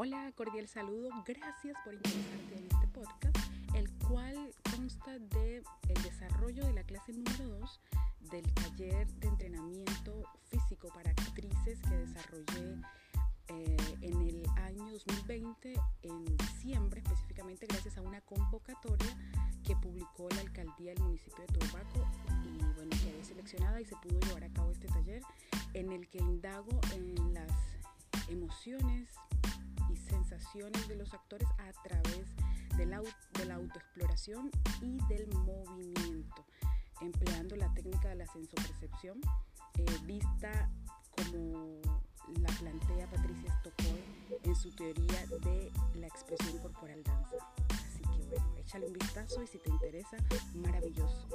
Hola, cordial saludo. Gracias por interesarte en este podcast, el cual consta de el desarrollo de la clase número 2 del taller de entrenamiento físico para actrices que desarrollé eh, en el año 2020, en diciembre específicamente, gracias a una convocatoria que publicó la alcaldía del municipio de Turbaco y bueno, quedé seleccionada y se pudo llevar a cabo este taller en el que indago en las emociones de los actores a través de la, autoexploración y del movimiento, empleando la técnica de la sensopercepción eh, vista como la plantea Patricia Stockoy en su teoría de la expresión corporal danza. Así que bueno, échale un vistazo y si te interesa, maravilloso.